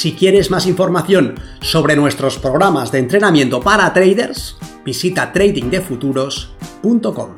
Si quieres más información sobre nuestros programas de entrenamiento para traders, visita tradingdefuturos.com.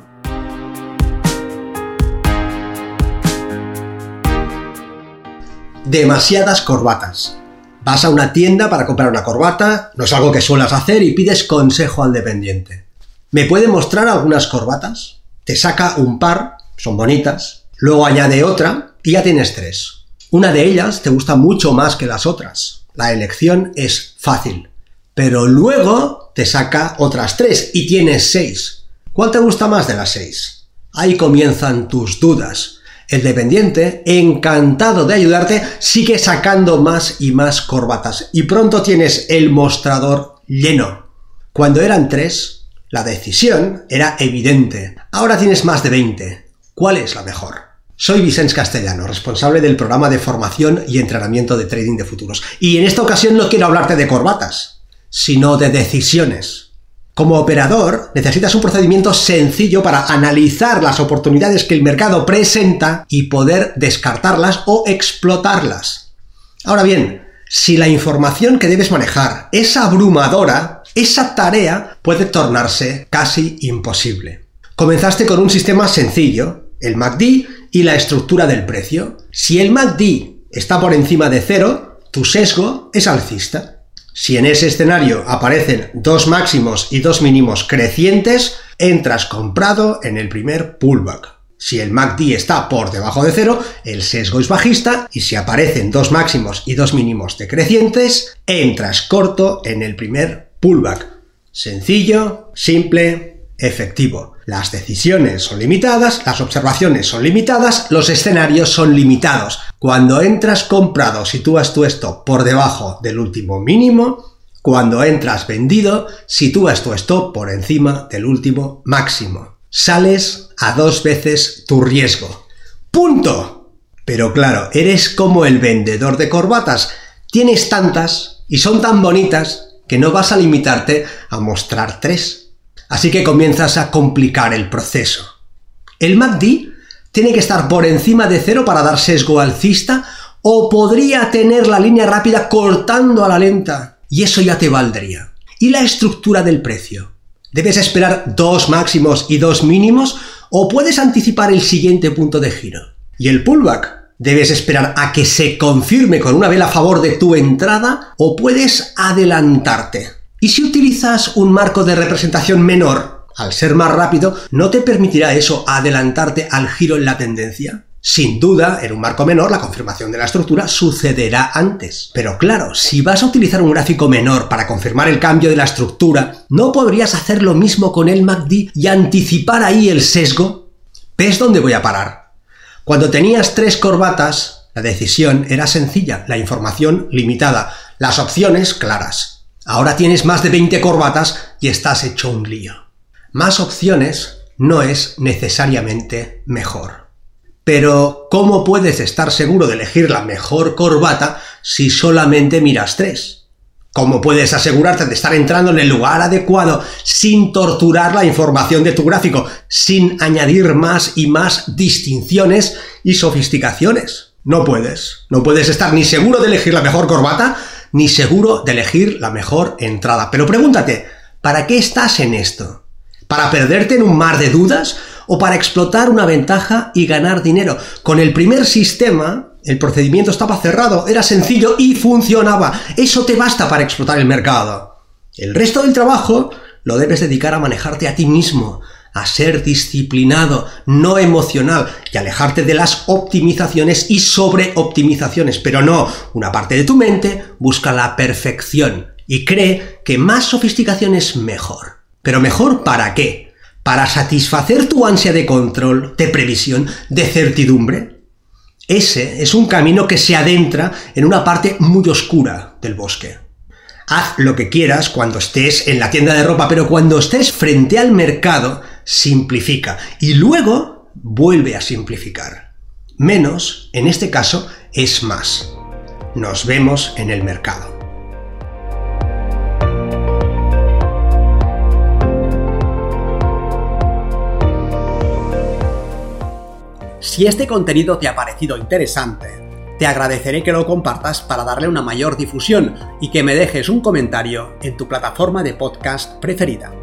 Demasiadas corbatas. Vas a una tienda para comprar una corbata, no es algo que suelas hacer y pides consejo al dependiente. ¿Me puede mostrar algunas corbatas? Te saca un par, son bonitas, luego añade otra y ya tienes tres. Una de ellas te gusta mucho más que las otras. La elección es fácil. Pero luego te saca otras tres y tienes seis. ¿Cuál te gusta más de las seis? Ahí comienzan tus dudas. El dependiente, encantado de ayudarte, sigue sacando más y más corbatas. Y pronto tienes el mostrador lleno. Cuando eran tres, la decisión era evidente. Ahora tienes más de 20. ¿Cuál es la mejor? Soy Vicens Castellano, responsable del programa de formación y entrenamiento de trading de futuros. Y en esta ocasión no quiero hablarte de corbatas, sino de decisiones. Como operador, necesitas un procedimiento sencillo para analizar las oportunidades que el mercado presenta y poder descartarlas o explotarlas. Ahora bien, si la información que debes manejar es abrumadora, esa tarea puede tornarse casi imposible. Comenzaste con un sistema sencillo, el MACD y la estructura del precio. Si el MACD está por encima de cero, tu sesgo es alcista. Si en ese escenario aparecen dos máximos y dos mínimos crecientes, entras comprado en el primer pullback. Si el MACD está por debajo de cero, el sesgo es bajista y si aparecen dos máximos y dos mínimos decrecientes, entras corto en el primer pullback. Sencillo, simple, efectivo. Las decisiones son limitadas, las observaciones son limitadas, los escenarios son limitados. Cuando entras comprado, sitúas tu stop por debajo del último mínimo. Cuando entras vendido, sitúas tu stop por encima del último máximo. Sales a dos veces tu riesgo. ¡Punto! Pero claro, eres como el vendedor de corbatas. Tienes tantas y son tan bonitas que no vas a limitarte a mostrar tres Así que comienzas a complicar el proceso. El MACD tiene que estar por encima de cero para dar sesgo alcista o podría tener la línea rápida cortando a la lenta y eso ya te valdría. ¿Y la estructura del precio? ¿Debes esperar dos máximos y dos mínimos o puedes anticipar el siguiente punto de giro? ¿Y el pullback? ¿Debes esperar a que se confirme con una vela a favor de tu entrada o puedes adelantarte? ¿Y si utilizas un marco de representación menor? Al ser más rápido, ¿no te permitirá eso adelantarte al giro en la tendencia? Sin duda, en un marco menor, la confirmación de la estructura sucederá antes. Pero claro, si vas a utilizar un gráfico menor para confirmar el cambio de la estructura, ¿no podrías hacer lo mismo con el MACD y anticipar ahí el sesgo? ¿Ves dónde voy a parar? Cuando tenías tres corbatas, la decisión era sencilla, la información limitada, las opciones claras. Ahora tienes más de 20 corbatas y estás hecho un lío. Más opciones no es necesariamente mejor. Pero, ¿cómo puedes estar seguro de elegir la mejor corbata si solamente miras tres? ¿Cómo puedes asegurarte de estar entrando en el lugar adecuado sin torturar la información de tu gráfico, sin añadir más y más distinciones y sofisticaciones? No puedes. No puedes estar ni seguro de elegir la mejor corbata, ni seguro de elegir la mejor entrada. Pero pregúntate, ¿para qué estás en esto? ¿Para perderte en un mar de dudas o para explotar una ventaja y ganar dinero? Con el primer sistema, el procedimiento estaba cerrado, era sencillo y funcionaba. Eso te basta para explotar el mercado. El resto del trabajo lo debes dedicar a manejarte a ti mismo, a ser disciplinado, no emocional, y alejarte de las optimizaciones y sobreoptimizaciones. Pero no, una parte de tu mente busca la perfección y cree que más sofisticación es mejor. Pero mejor para qué? ¿Para satisfacer tu ansia de control, de previsión, de certidumbre? Ese es un camino que se adentra en una parte muy oscura, del bosque. Haz lo que quieras cuando estés en la tienda de ropa, pero cuando estés frente al mercado, simplifica y luego vuelve a simplificar. Menos, en este caso, es más. Nos vemos en el mercado. Si este contenido te ha parecido interesante, te agradeceré que lo compartas para darle una mayor difusión y que me dejes un comentario en tu plataforma de podcast preferida.